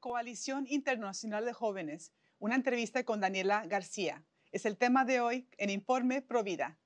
Coalición Internacional de Jóvenes, una entrevista con Daniela García. Es el tema de hoy en Informe Provida.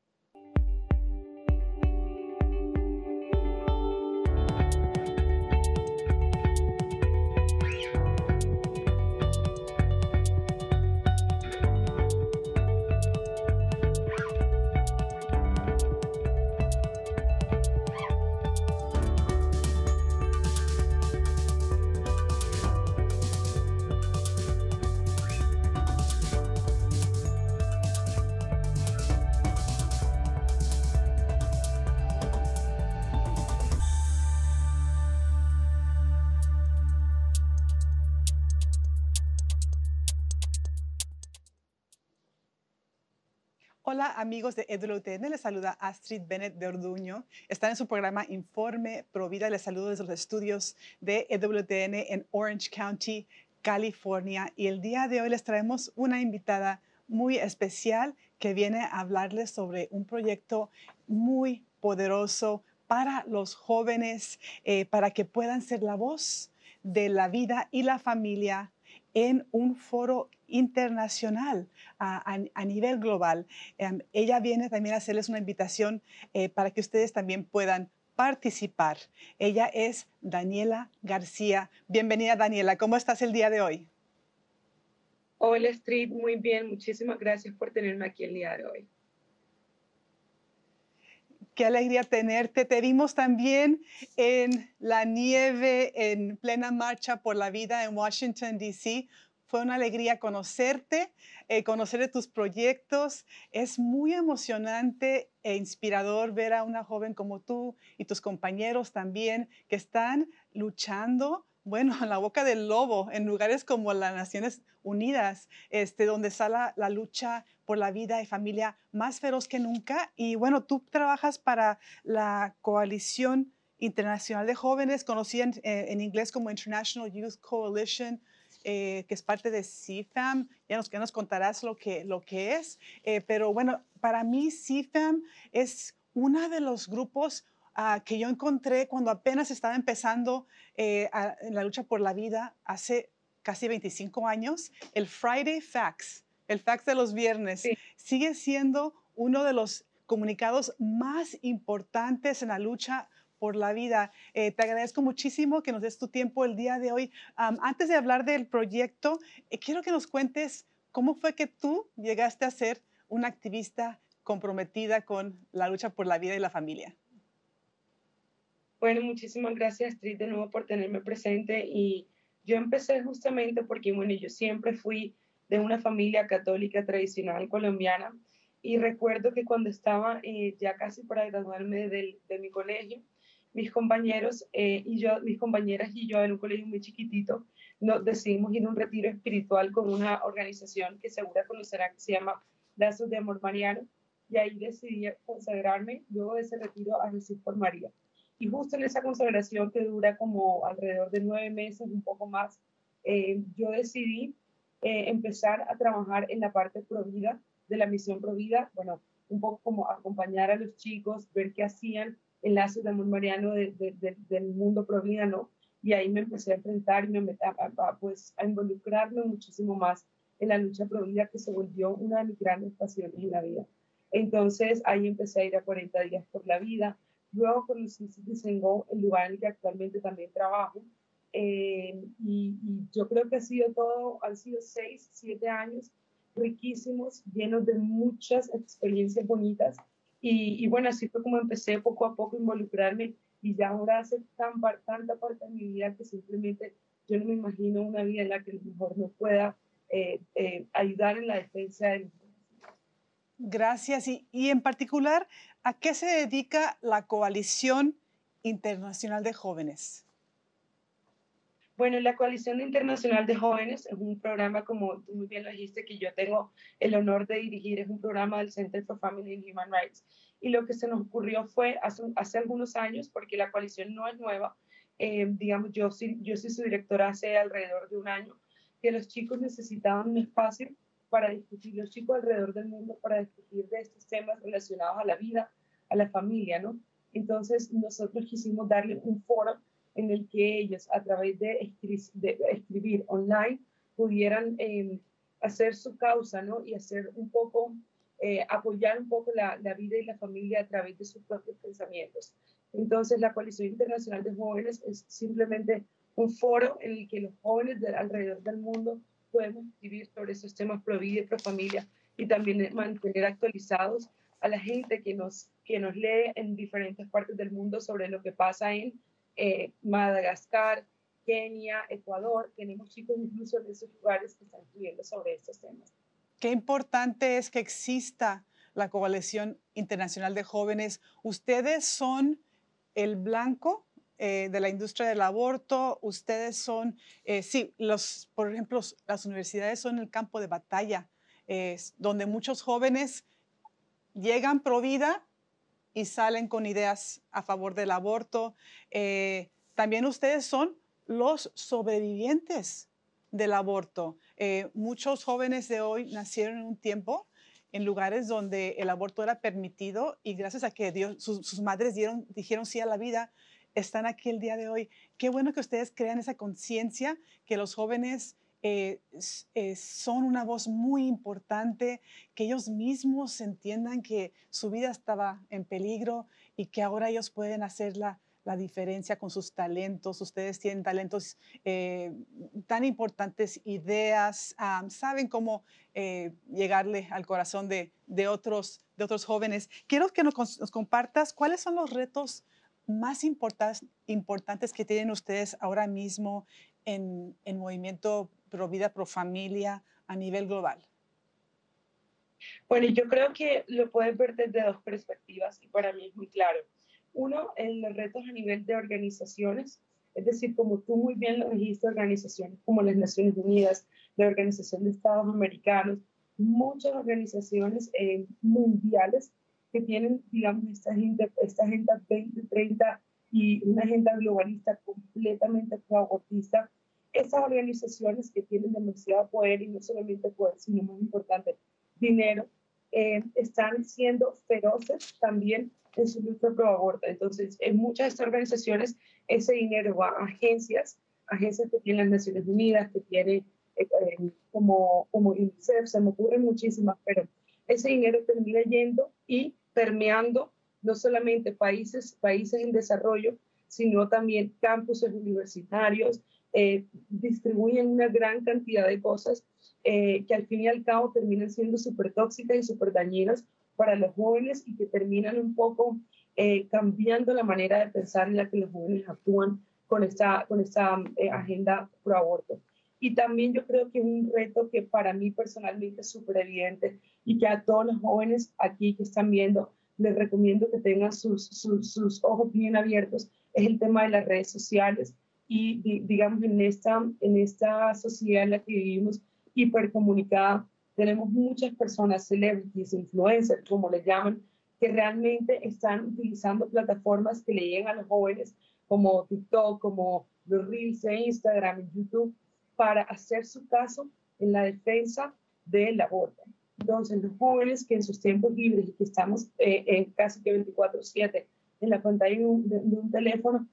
Hola amigos de EWTN, les saluda Astrid Bennett de Orduño. Están en su programa Informe Provida. Les saludo desde los estudios de EWTN en Orange County, California. Y el día de hoy les traemos una invitada muy especial que viene a hablarles sobre un proyecto muy poderoso para los jóvenes, eh, para que puedan ser la voz de la vida y la familia en un foro internacional a, nivel global. Em, ella viene también a hacerles una invitación eh, para que ustedes también puedan participar. Ella es Daniela García. Bienvenida Daniela, ¿cómo estás el día de hoy? Hola Street, muy bien, muchísimas gracias por tenerme aquí el día de hoy. Qué alegría tenerte. Te vimos también en la nieve, en plena marcha por la vida en Washington, D.C. Fue una alegría conocerte, eh, conocer tus proyectos. Es muy emocionante e inspirador ver a una joven como tú y tus compañeros también que están luchando bueno, en la boca del lobo, en lugares como las Naciones Unidas, este, donde está la, lucha por la vida y familia más feroz que nunca. Y bueno, tú trabajas para la Coalición Internacional de Jóvenes, conocida en, eh, inglés como International Youth Coalition, eh, que es parte de CFAM. Ya nos, nos contarás lo que, lo que es. Eh, pero bueno, para mí CFAM es uno de los grupos Ah, que yo encontré cuando apenas estaba empezando eh, en la lucha por la vida hace casi 25 años, el Friday Fax, el fax de los viernes, sigue siendo uno de los comunicados más importantes en la lucha por la vida. Eh, te agradezco muchísimo que nos des tu tiempo el día de hoy. antes de hablar del proyecto, eh, quiero que nos cuentes cómo fue que tú llegaste a ser una activista comprometida con la lucha por la vida y la familia. Bueno, muchísimas gracias, Astrid, de nuevo por tenerme presente. Y yo empecé justamente porque, bueno, yo siempre fui de una familia católica tradicional colombiana. Y recuerdo que cuando estaba eh, ya casi para graduarme de, de mi colegio, mis compañeros eh, y yo, mis compañeras y yo en un colegio muy chiquitito, nos decidimos ir a un retiro espiritual con una organización que segura conocerá que se llama Lazos de Amor Mariano. Y ahí decidí consagrarme luego de ese retiro a Jesús por María. Y justo en esa consagración que dura como alrededor de nueve meses, un poco más, eh, yo decidí eh, empezar a trabajar en la parte provida de la misión provida, bueno, un poco como acompañar a los chicos, ver qué hacían, enlaces de amor mariano del mundo provida, ¿no? Y ahí me empecé a enfrentar y me a, a, pues, a involucrarme muchísimo más en la lucha provida que se volvió una de mis grandes pasiones en la vida. Entonces ahí empecé a ir a 40 días por la vida, Luego conocí Citizengo, el lugar en el que actualmente también trabajo. Eh, y, yo creo que ha sido todo, han sido seis, siete años riquísimos, llenos de muchas experiencias bonitas. Y, bueno, así fue como empecé poco a poco a involucrarme y ya ahora hace tan, tanta parte de mi vida que simplemente yo no me imagino una vida en la que a lo mejor no pueda eh, eh, ayudar en la defensa de Gracias. Y, y, en particular, ¿a qué se dedica la Coalición Internacional de Jóvenes? Bueno, la Coalición Internacional de Jóvenes es un programa, como tú muy bien lo dijiste, que yo tengo el honor de dirigir. Es un programa del Center for Family and Human Rights. Y lo que se nos ocurrió fue hace, hace algunos años, porque la coalición no es nueva, eh, digamos, yo, yo soy su directora hace alrededor de un año, que los chicos necesitaban un espacio para discutir, los chicos alrededor del mundo para discutir de estos temas relacionados a la vida, a la familia, ¿no? Entonces nosotros quisimos darle un foro en el que ellos a través de, escribir online pudieran em, hacer su causa, ¿no? Y hacer un poco, eh, apoyar un poco la, vida y la familia a través de sus propios pensamientos. Entonces, la Coalición Internacional de Jóvenes es simplemente un foro en el que los jóvenes de alrededor del mundo podemos escribir sobre esos temas pro vida y pro familia y también mantener actualizados a la gente que nos, que nos lee en diferentes partes del mundo sobre lo que pasa en eh, Madagascar, Kenia, Ecuador. Tenemos chicos incluso en esos lugares que están escribiendo sobre estos temas. Qué importante es que exista la Coalición Internacional de Jóvenes. Ustedes son el blanco eh, de la industria del aborto, ustedes son, eh, sí, los, por ejemplo, las universidades son el campo de batalla, donde muchos jóvenes llegan pro vida y salen con ideas a favor del aborto. Eh, también ustedes son los sobrevivientes del aborto. muchos jóvenes de hoy nacieron en un tiempo en lugares donde el aborto era permitido y gracias a que Dios, sus, madres dieron, dijeron sí a la vida, están aquí el día de hoy. Qué bueno que ustedes crean esa conciencia, que los jóvenes eh, eh, son una voz muy importante, que ellos mismos entiendan que su vida estaba en peligro y que ahora ellos pueden hacerla la diferencia con sus talentos. Ustedes tienen talentos eh, tan importantes, ideas, saben cómo eh, llegarle al corazón de, otros, de otros jóvenes. Quiero que nos, compartas cuáles son los retos más importantes, importantes que tienen ustedes ahora mismo en, en Movimiento Pro Vida, Pro Familia a nivel global. Bueno, yo creo que lo pueden ver desde dos perspectivas y para mí es muy claro. Uno, en los retos a nivel de organizaciones, es decir, como tú muy bien lo dijiste, organizaciones como las Naciones Unidas, la Organización de Estados Americanos, muchas organizaciones eh, mundiales que tienen, digamos, esta agenda, esta agenda 2030 y una agenda globalista completamente pro-abortista. Esas organizaciones que tienen demasiado poder y no solamente poder, sino más importante, dinero, eh, están siendo feroces también en su lucha pro aborto. Entonces, en muchas de estas organizaciones, ese dinero va a agencias, agencias que tienen las Naciones Unidas, que tiene eh, eh, como, como UNICEF, se me ocurren muchísimas, pero ese dinero termina yendo y permeando no solamente países, países en desarrollo, sino también campuses universitarios, eh, distribuyen una gran cantidad de cosas que al fin y al cabo terminan siendo súper tóxicas y súper dañinas para los jóvenes y que terminan un poco eh, cambiando la manera de pensar en la que los jóvenes actúan con esta, con esta eh, agenda pro aborto. Y también yo creo que es un reto que para mí personalmente es súper evidente y que a todos los jóvenes aquí que están viendo les recomiendo que tengan sus, sus ojos bien abiertos, es el tema de las redes sociales. Y digamos, en esta, en esta sociedad en la que vivimos hipercomunicada, tenemos muchas personas, celebrities, influencers, como le llaman, que realmente están utilizando plataformas que le llegan a los jóvenes, como TikTok, como los Reels de Instagram YouTube, para hacer su caso en la defensa del aborto. Entonces, los jóvenes que en sus tiempos libres y que estamos eh, en casi que 24/7 en la pantalla de un, de un teléfono,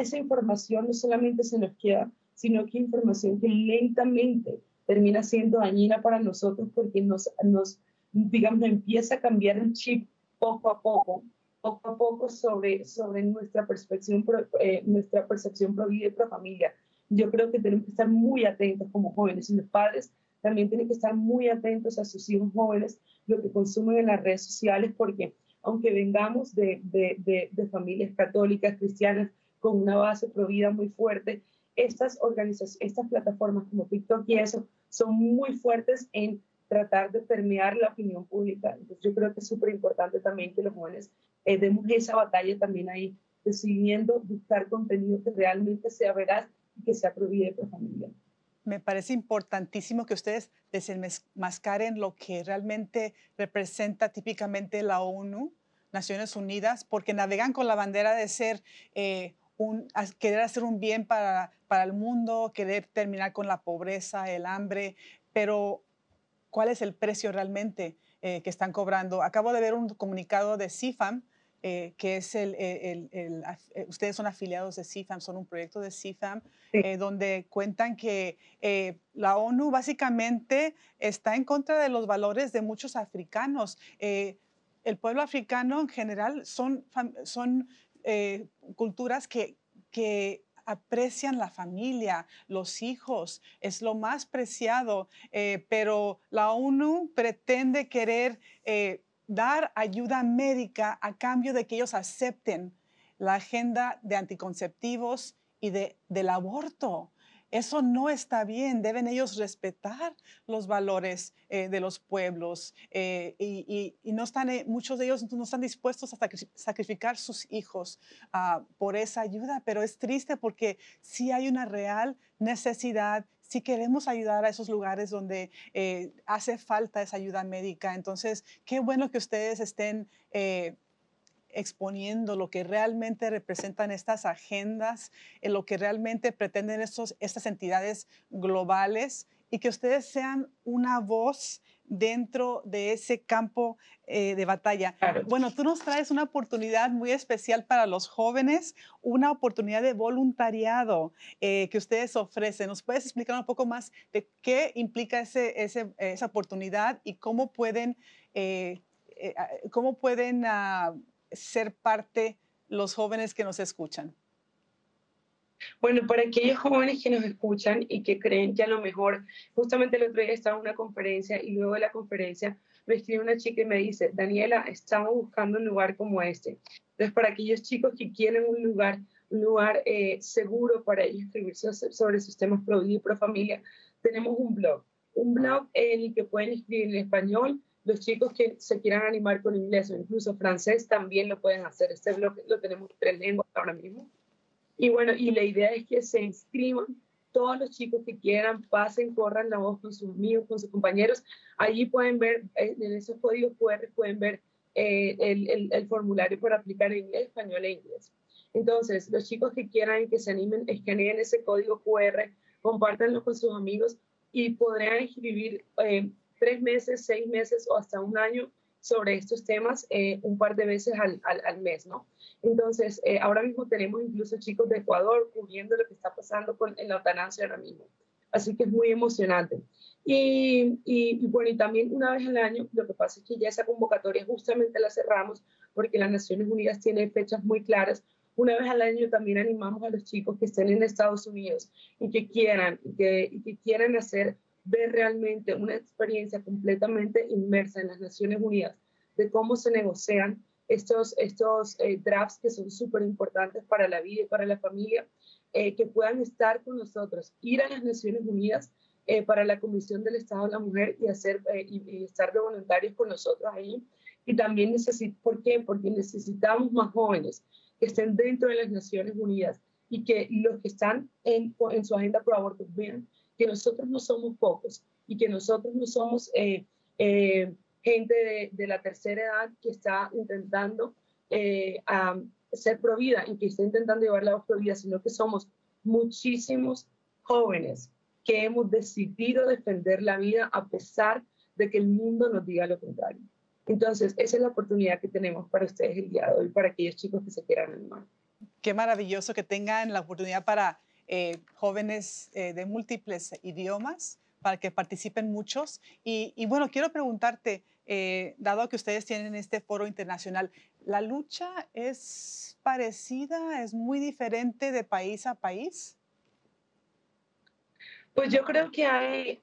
esa información no solamente se nos queda, sino que información que lentamente termina siendo dañina para nosotros porque nos, nos digamos, empieza a cambiar el chip poco a poco, poco a poco sobre, sobre nuestra percepción, eh, nuestra percepción pro vida y pro familia. Yo creo que tenemos que estar muy atentos como jóvenes y los padres también tienen que estar muy atentos a sus hijos jóvenes, lo que consumen en las redes sociales, porque aunque vengamos de, de, de, de familias católicas, cristianas, con una base pro vida muy fuerte, estas organizaciones, estas plataformas como TikTok y eso son muy fuertes en tratar de permear la opinión pública. Entonces yo creo que es súper importante también que los jóvenes eh, demos esa batalla también ahí, decidiendo buscar contenido que realmente sea veraz y que sea prohibido por familia. Me parece importantísimo que ustedes desenmascaren lo que realmente representa típicamente la ONU, Naciones Unidas, porque navegan con la bandera de ser eh, querer hacer un bien para, para el mundo, querer terminar con la pobreza, el hambre, pero ¿cuál es el precio realmente eh, que están cobrando? Acabo de ver un comunicado de CIFAM eh, que es el, ustedes son afiliados de CIFAM, son un proyecto de CIFAM, donde cuentan que la ONU básicamente está en contra de los valores de muchos africanos. el pueblo africano en general son, son culturas que, que aprecian la familia, los hijos, es lo más preciado, eh, pero la ONU pretende querer eh, dar ayuda médica a cambio de que ellos acepten la agenda de anticonceptivos y de, del aborto. Eso no está bien, deben ellos respetar los valores eh, de los pueblos eh, y, no están, eh, muchos de ellos no están dispuestos a sacrificar sus hijos ah, por esa ayuda, pero es triste porque sí hay una real necesidad si queremos ayudar a esos lugares donde hace falta esa ayuda médica. Entonces, qué bueno que ustedes estén exponiendo lo que realmente representan estas agendas, en lo que realmente pretenden estos, estas entidades globales y que ustedes sean una voz dentro de ese campo eh, de batalla. Bueno, tú nos traes una oportunidad muy especial para los jóvenes, una oportunidad de voluntariado eh, que ustedes ofrecen. ¿Nos puedes explicar un poco más de qué implica ese, esa oportunidad y cómo pueden, eh, cómo pueden ah, ser parte los jóvenes que nos escuchan? Bueno, para aquellos jóvenes que nos escuchan y que creen que a lo mejor, justamente el otro día estaba en una conferencia y luego de la conferencia me escribe una chica y me dice, Daniela, estamos buscando un lugar como este. Entonces, para aquellos chicos que quieren un lugar, un lugar eh, seguro para ellos escribirse sobre sus temas pro y pro familia, tenemos un blog. Un blog en el que pueden escribir en español, los chicos que se quieran animar con inglés o incluso francés también lo pueden hacer. Este blog lo tenemos en tres lenguas ahora mismo. Y bueno, y la idea es que se inscriban todos los chicos que quieran, pasen, corran la voz con sus amigos, con sus compañeros. Allí pueden ver, en esos códigos QR pueden ver eh, el, el, formulario para aplicar en inglés, español e inglés. Entonces, los chicos que quieran que se animen, escaneen ese código QR, compártanlo con sus amigos y podrán escribir eh, tres meses, seis meses o hasta un año sobre estos temas eh, un par de veces al, al, mes, ¿no? Entonces, eh, ahora mismo tenemos incluso chicos de Ecuador cubriendo lo que está pasando con, en la eutanasia ahora mismo. Así que es muy emocionante. Y, y, bueno, y también una vez al año, lo que pasa es que ya esa convocatoria justamente la cerramos porque las Naciones Unidas tiene fechas muy claras. Una vez al año también animamos a los chicos que estén en Estados Unidos y que quieran, y que, y que quieran hacer ver realmente una experiencia completamente inmersa en las Naciones Unidas de cómo se negocian estos, estos eh, drafts que son súper importantes para la vida y para la familia, eh, que puedan estar con nosotros, ir a las Naciones Unidas eh, para la Comisión del Estado de la Mujer y, hacer, y, estar de voluntarios con nosotros ahí. Y también necesitamos, ¿por qué? Porque necesitamos más jóvenes que estén dentro de las Naciones Unidas y que los que están en, en su agenda pro aborto vean que nosotros no somos pocos y que nosotros no somos eh, eh, gente de, la tercera edad que está intentando eh, ser provida y que está intentando llevar la voz provida, sino que somos muchísimos jóvenes que hemos decidido defender la vida a pesar de que el mundo nos diga lo contrario. Entonces, esa es la oportunidad que tenemos para ustedes el día de hoy, para aquellos chicos que se quieran animar. Qué maravilloso que tengan la oportunidad para eh, jóvenes eh, de múltiples idiomas para que participen muchos. Y, bueno, quiero preguntarte, eh, dado que ustedes tienen este foro internacional, ¿la lucha es parecida, es muy diferente de país a país? Pues yo creo que hay,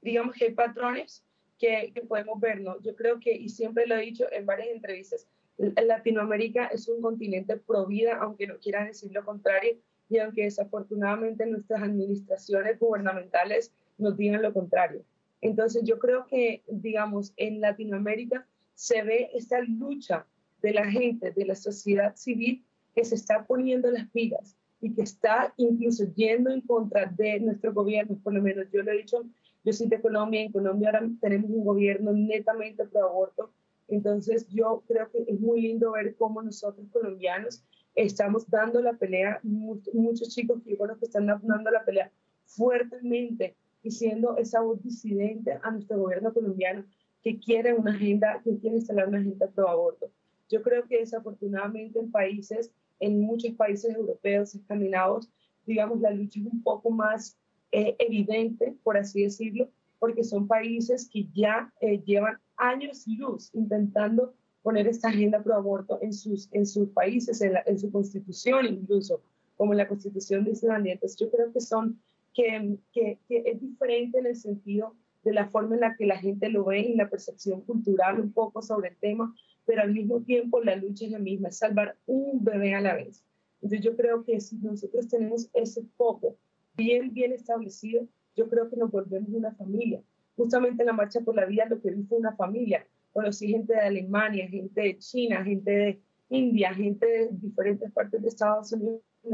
digamos hay patrones que, que, podemos ver, ¿no? Yo creo que, y siempre lo he dicho en varias entrevistas, Latinoamérica es un continente pro vida, aunque no quiera decir lo contrario, y aunque desafortunadamente nuestras administraciones gubernamentales nos digan lo contrario. Entonces yo creo que, digamos, en Latinoamérica se ve esta lucha de la gente, de la sociedad civil, que se está poniendo las pilas y que está incluso yendo en contra de nuestro gobierno, por lo menos yo lo he dicho, yo soy de Colombia, en Colombia ahora tenemos un gobierno netamente pro aborto, entonces yo creo que es muy lindo ver cómo nosotros colombianos estamos dando la pelea, muchos chicos que que están dando la pelea fuertemente y siendo esa voz disidente a nuestro gobierno colombiano que quiere una agenda, que quiere instalar una agenda pro aborto. Yo creo que desafortunadamente en países, en muchos países europeos, escandinavos, digamos, la lucha es un poco más eh, evidente, por así decirlo, porque son países que ya eh, llevan años luz intentando poner esta agenda pro aborto en sus, en sus países, en, en su constitución incluso, como en la constitución de Islandia. Entonces yo creo que son, que, que, que es diferente en el sentido de la forma en la que la gente lo ve y la percepción cultural un poco sobre el tema, pero al mismo tiempo la lucha es la misma, es salvar un bebé a la vez. Entonces yo creo que si nosotros tenemos ese foco bien, bien establecido, yo creo que nos volvemos una familia. Justamente en la Marcha por la Vida lo que vi fue una familia. Conocí gente de Alemania, gente de China, gente de India, gente de diferentes partes de Estados Unidos y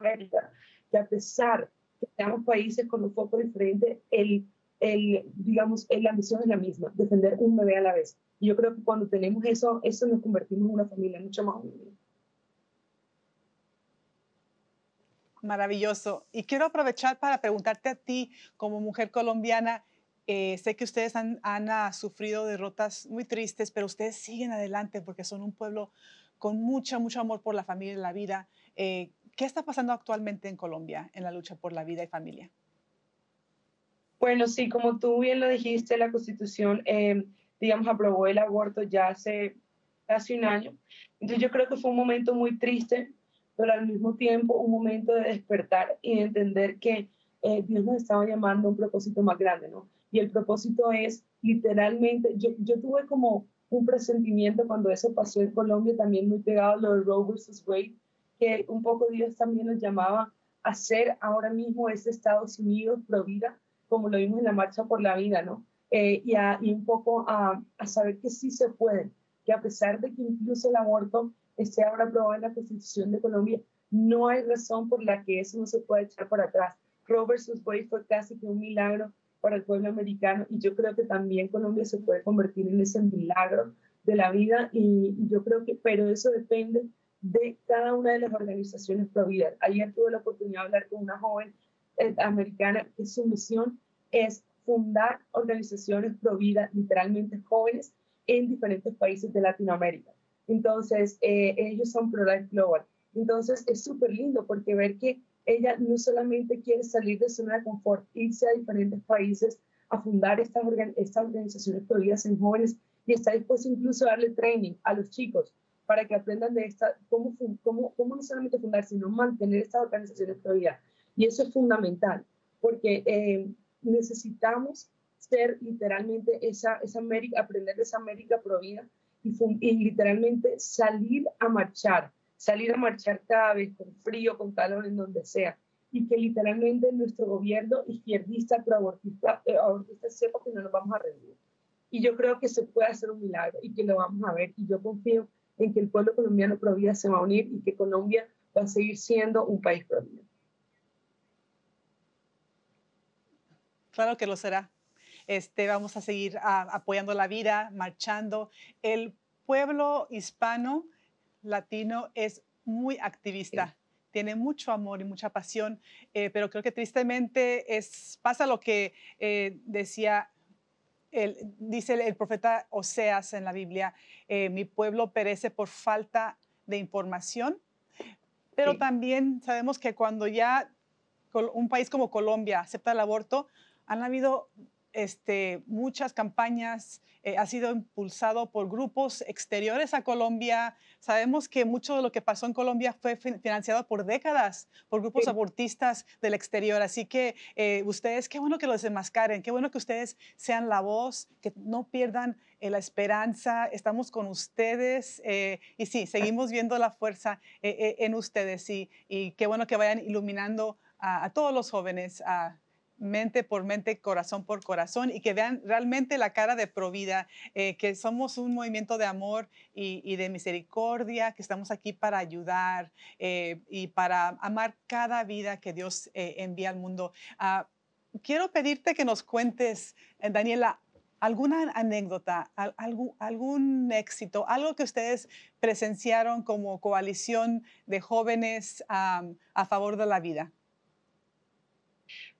América, que a pesar que seamos países con un foco diferente, el, el, digamos, la misión es la misma, defender un bebé a la vez. Y yo creo que cuando tenemos eso, eso nos convertimos en una familia mucho más unida. Maravilloso. Y quiero aprovechar para preguntarte a ti, como mujer colombiana, eh, sé que ustedes han, han sufrido derrotas muy tristes, pero ustedes siguen adelante porque son un pueblo con mucho, mucho amor por la familia y la vida. Eh, ¿Qué está pasando actualmente en Colombia en la lucha por la vida y familia? Bueno, sí, como tú bien lo dijiste, la Constitución, eh, digamos, aprobó el aborto ya hace casi un año. Entonces yo creo que fue un momento muy triste, pero al mismo tiempo un momento de despertar y de entender que Dios nos estaba llamando a un propósito más grande, ¿no? Y el propósito es literalmente, yo, yo tuve como un presentimiento cuando eso pasó en Colombia, también muy pegado a lo de Roe versus Wade, que un poco Dios también nos llamaba a ser ahora mismo ese Estados Unidos pro vida, como lo vimos en la Marcha por la Vida, ¿no? Eh, y, a, y, un poco a, a, saber que sí se puede, que a pesar de que incluso el aborto esté ahora aprobado en la Constitución de Colombia, no hay razón por la que eso no se pueda echar para atrás. Roe versus Wade fue casi que un milagro para el pueblo americano y yo creo que también Colombia se puede convertir en ese milagro de la vida y, yo creo que, pero eso depende de cada una de las organizaciones pro vida. Ayer tuve la oportunidad de hablar con una joven eh, americana que su misión es fundar organizaciones pro vida, literalmente jóvenes, en diferentes países de Latinoamérica. Entonces, eh, ellos son Pro Life Global. Entonces, es súper lindo porque ver que ella no solamente quiere salir de zona de confort, irse a diferentes países a fundar estas, estas organizaciones prohibidas en jóvenes y está dispuesta incluso a darle training a los chicos para que aprendan de esta, cómo, cómo, cómo no solamente fundar, sino mantener estas organizaciones prohibidas. Y eso es fundamental, porque eh, necesitamos ser literalmente esa, América, aprender de esa América prohibida y literalmente salir a marchar salir a marchar cada vez con frío, con calor, en donde sea. Y que literalmente nuestro gobierno izquierdista, proabortista, eh, abortista, sepa que no nos vamos a rendir. Y yo creo que se puede hacer un milagro y que lo vamos a ver. Y yo confío en que el pueblo colombiano pro vida se va a unir y que Colombia va a seguir siendo un país pro vida. Claro que lo será. Este, vamos a seguir ah, apoyando la vida, marchando. El pueblo hispano latino es muy activista. Tiene mucho amor y mucha pasión, eh, pero creo que tristemente es, pasa lo que eh, decía el, dice el, profeta Oseas en la Biblia, eh, mi pueblo perece por falta de información, pero también sabemos que cuando ya un país como Colombia acepta el aborto, han habido este, muchas campañas, eh, ha sido impulsado por grupos exteriores a Colombia. Sabemos que mucho de lo que pasó en Colombia fue financiado por décadas por grupos abortistas del exterior. Así que eh, ustedes, qué bueno que los desenmascaren, qué bueno que ustedes sean la voz, que no pierdan eh, la esperanza. Estamos con ustedes y sí, seguimos viendo la fuerza en ustedes y, y, qué bueno que vayan iluminando a, a todos los jóvenes. A, mente por mente, corazón por corazón y que vean realmente la cara de Provida, eh, que somos un movimiento de amor y, de misericordia, que estamos aquí para ayudar eh, y para amar cada vida que Dios eh, envía al mundo. Ah, quiero pedirte que nos cuentes, Daniela, alguna anécdota, algún, algún éxito, algo que ustedes presenciaron como coalición de jóvenes a favor de la vida.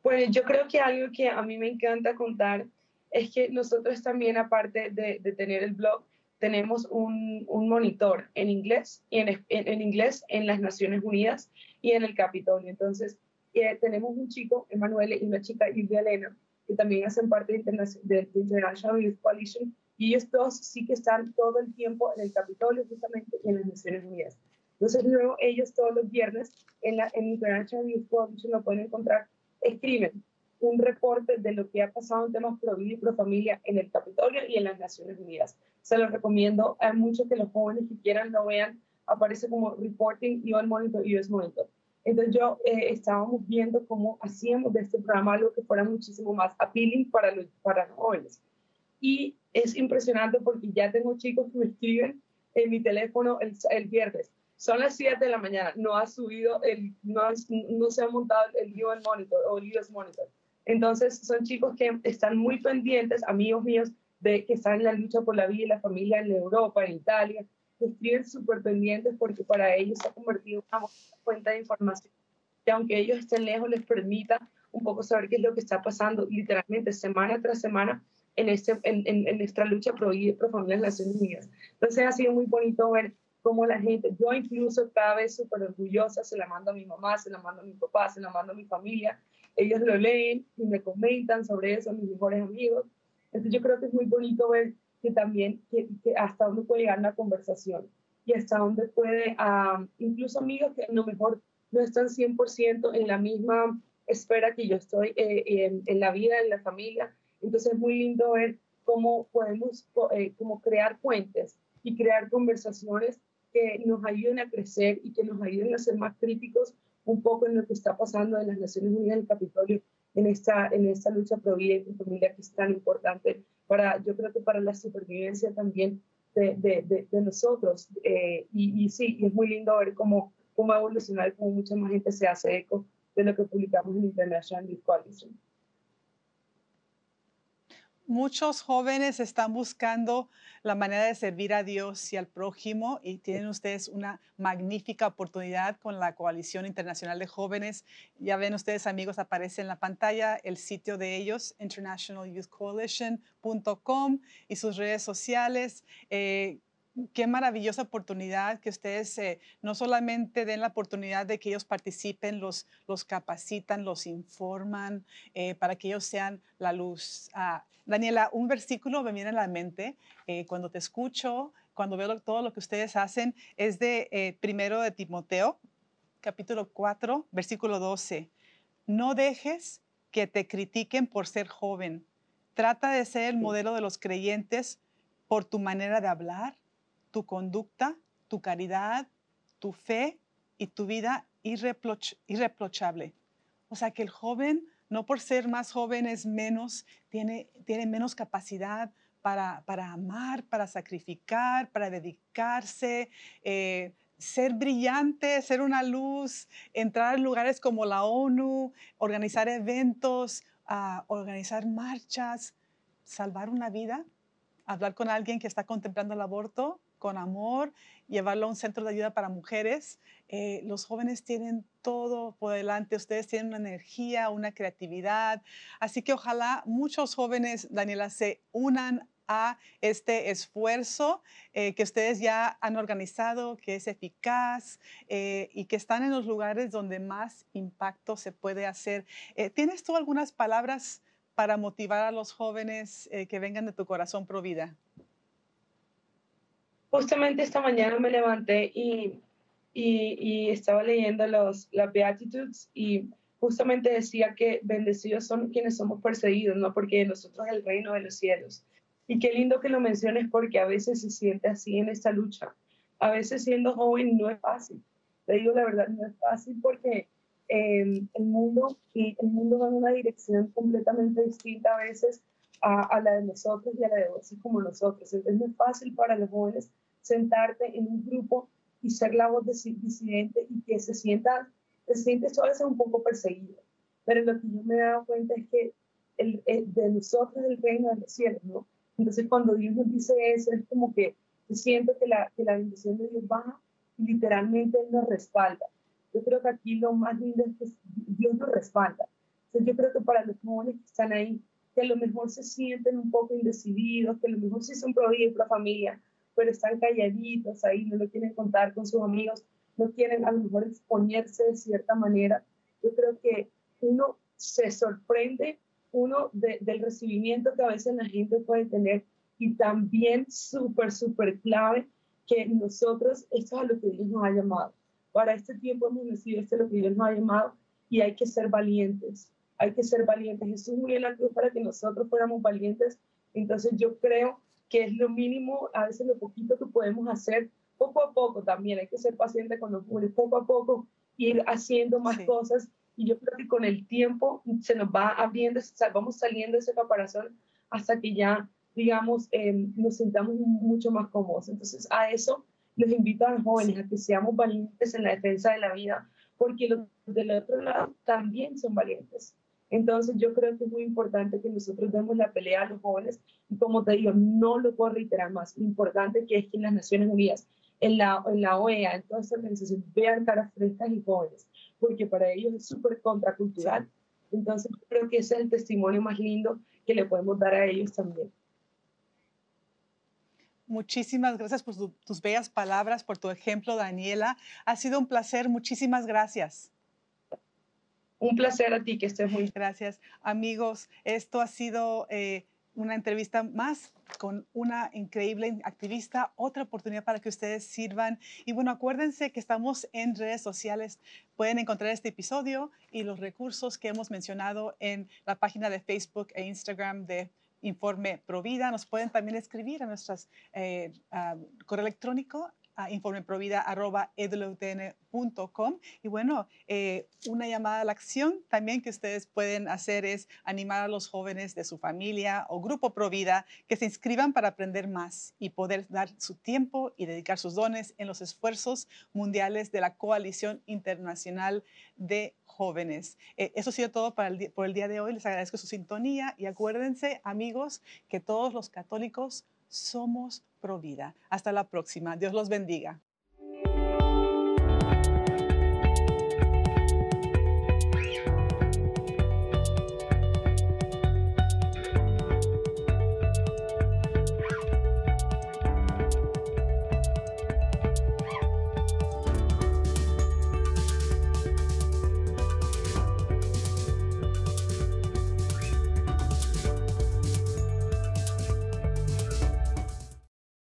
Pues yo creo que algo que a mí me encanta contar es que nosotros también, aparte de, tener el blog, tenemos un, un monitor en inglés, y en, en, inglés en las Naciones Unidas y en el Capitolio. Entonces, eh, tenemos un chico, Emanuele, y una chica, Ilvia Elena, que también hacen parte de, de, International Youth Coalition, y ellos dos sí que están todo el tiempo en el Capitolio, justamente en las Naciones Unidas. Entonces, luego ellos todos los viernes en la en International Youth Coalition lo pueden encontrar, escriben un reporte de lo que ha pasado en temas pro vida y pro familia en el Capitolio y en las Naciones Unidas. Se los recomiendo a muchos que los jóvenes que quieran lo vean. Aparece como Reporting UN Monitor, US Monitor. Entonces yo eh, estábamos viendo cómo hacíamos de este programa algo que fuera muchísimo más appealing para los, para los jóvenes. Y es impresionante porque ya tengo chicos que me escriben en mi teléfono el, el viernes. Son las 7 de la mañana, no ha subido, el, no, no se ha montado el UN Monitor o el US Monitor entonces, son chicos que están muy pendientes, amigos míos, de que están en la lucha por la vida y la familia en Europa, en Italia, que escriben súper pendientes porque para ellos se ha convertido en una fuente de información que aunque ellos estén lejos les permita un poco saber qué es lo que está pasando literalmente semana tras semana en, este, en, en, nuestra lucha y por familia en las Naciones Unidas. Entonces ha sido muy bonito ver cómo la gente, yo incluso cada vez súper orgullosa, se la mando a mi mamá, se la mando a mi papá, se la mando a mi familia, ellos lo leen y me comentan sobre eso, mis mejores amigos. Entonces yo creo que es muy bonito ver que también, que, hasta dónde puede llegar la conversación y hasta dónde puede, incluso amigos que a lo mejor no están 100% en la misma esfera que yo estoy eh, en, la vida, en la familia. Entonces es muy lindo ver cómo podemos eh, como crear puentes y crear conversaciones que nos ayuden a crecer y que nos ayuden a ser más críticos un poco en lo que está pasando en las Naciones Unidas, en el Capitolio, en esta, en esta lucha pro vida y familia que es tan importante para, yo creo que para la supervivencia también de, de, de, nosotros. Eh, y, y, sí, y es muy lindo ver cómo, cómo y cómo mucha más gente se hace eco de lo que publicamos en International Coalition muchos jóvenes están buscando la manera de servir a Dios y al prójimo y tienen ustedes una magnífica oportunidad con la Coalición Internacional de Jóvenes. Ya ven ustedes amigos, aparece en la pantalla el sitio de ellos, internationalyouthcoalition.com y sus redes sociales. Eh, qué maravillosa oportunidad que ustedes eh, no solamente den la oportunidad de que ellos participen, los, los capacitan, los informan eh, para que ellos sean la luz. Ah, Daniela, un versículo me viene a la mente eh, cuando te escucho, cuando veo todo lo que ustedes hacen, es de primero de Timoteo, capítulo 4, versículo 12. No dejes que te critiquen por ser joven. Trata de ser el modelo de los creyentes por tu manera de hablar, tu conducta, tu caridad, tu fe y tu vida irreprochable. O sea que el joven, no por ser más joven es menos, tiene, tiene menos capacidad para, para amar, para sacrificar, para dedicarse, eh, ser brillante, ser una luz, entrar en lugares como la ONU, organizar eventos, organizar marchas, salvar una vida, hablar con alguien que está contemplando el aborto, con amor, llevarlo a un centro de ayuda para mujeres. Eh, los jóvenes tienen todo por delante, ustedes tienen una energía, una creatividad. Así que ojalá muchos jóvenes, Daniela, se unan a este esfuerzo eh, que ustedes ya han organizado, que es eficaz eh, y que están en los lugares donde más impacto se puede hacer. ¿Tienes tú algunas palabras para motivar a los jóvenes que vengan de tu corazón pro vida? Justamente esta mañana me levanté y, y, estaba leyendo los, las Beatitudes y justamente decía que bendecidos son quienes somos perseguidos, ¿no? Porque nosotros es el reino de los cielos. Y qué lindo que lo menciones porque a veces se siente así en esta lucha. A veces siendo joven no es fácil. Te digo la verdad, no es fácil porque eh, el mundo y el mundo va en una dirección completamente distinta a veces a, a, la de nosotros y a la de voces como nosotros. Entonces no es fácil para los jóvenes sentarte en un grupo y ser la voz disidente y que se sienta, se siente solo ser un poco perseguido. Pero lo que yo me he dado cuenta es que el, de nosotros es el reino de los cielos, ¿no? Entonces cuando Dios nos dice eso, es como que siento que la, que la bendición de Dios baja y literalmente Él nos respalda. Yo creo que aquí lo más lindo es que Dios nos respalda. Entonces yo creo que para los jóvenes que están ahí, que a lo mejor se sienten un poco indecididos, que a lo mejor sí son pro vida y pro familia, pero están calladitos ahí, no lo quieren contar con sus amigos, no quieren a lo mejor exponerse de cierta manera. Yo creo que uno se sorprende, uno del recibimiento que a veces la gente puede tener y también súper, súper clave que nosotros, esto es a lo que Dios nos ha llamado. Para este tiempo hemos recibido esto es lo que Dios nos ha llamado y hay que ser valientes. Hay que ser valientes. Jesús murió en la cruz para que nosotros fuéramos valientes. Entonces yo creo que es lo mínimo, a veces lo poquito que podemos hacer, poco a poco también. Hay que ser paciente con los jóvenes, poco a poco ir haciendo más cosas. Y yo creo que con el tiempo se nos va abriendo, vamos saliendo de ese caparazón hasta que ya digamos, em, nos sentamos mucho más cómodos. Entonces, a eso les invito a los jóvenes a que seamos valientes en la defensa de la vida, porque los del otro lado también son valientes. Entonces, yo creo que es muy importante que nosotros demos la pelea a los jóvenes y como te digo, no lo puedo reiterar más, lo importante que es que en las Naciones Unidas, en la, en la OEA, en todas estas organizaciones, vean caras frescas y jóvenes, porque para ellos es súper contracultural. Entonces, creo que ese es el testimonio más lindo que le podemos dar a ellos también. Muchísimas gracias por tus bellas palabras, por tu ejemplo, Daniela. Ha sido un placer. Muchísimas gracias. Un placer a ti, que estés muy. Gracias. Amigos, esto ha sido eh, una entrevista más con una increíble activista, otra oportunidad para que ustedes sirvan. Y bueno, acuérdense que estamos en redes sociales. Pueden encontrar este episodio y los recursos que hemos mencionado en la página de Facebook e Instagram de Informe Provida. Nos pueden también escribir a nuestro eh, correo electrónico a informeprovida.edlutn.com. Y bueno, eh, una llamada a la acción también que ustedes pueden hacer es animar a los jóvenes de su familia o grupo Provida que se inscriban para aprender más y poder dar su tiempo y dedicar sus dones en los esfuerzos mundiales de la Coalición Internacional de jóvenes. Eh, eso ha sido todo por el día de hoy. Les agradezco su sintonía y acuérdense, amigos, que todos los católicos somos pro vida. Hasta la próxima. Dios los bendiga.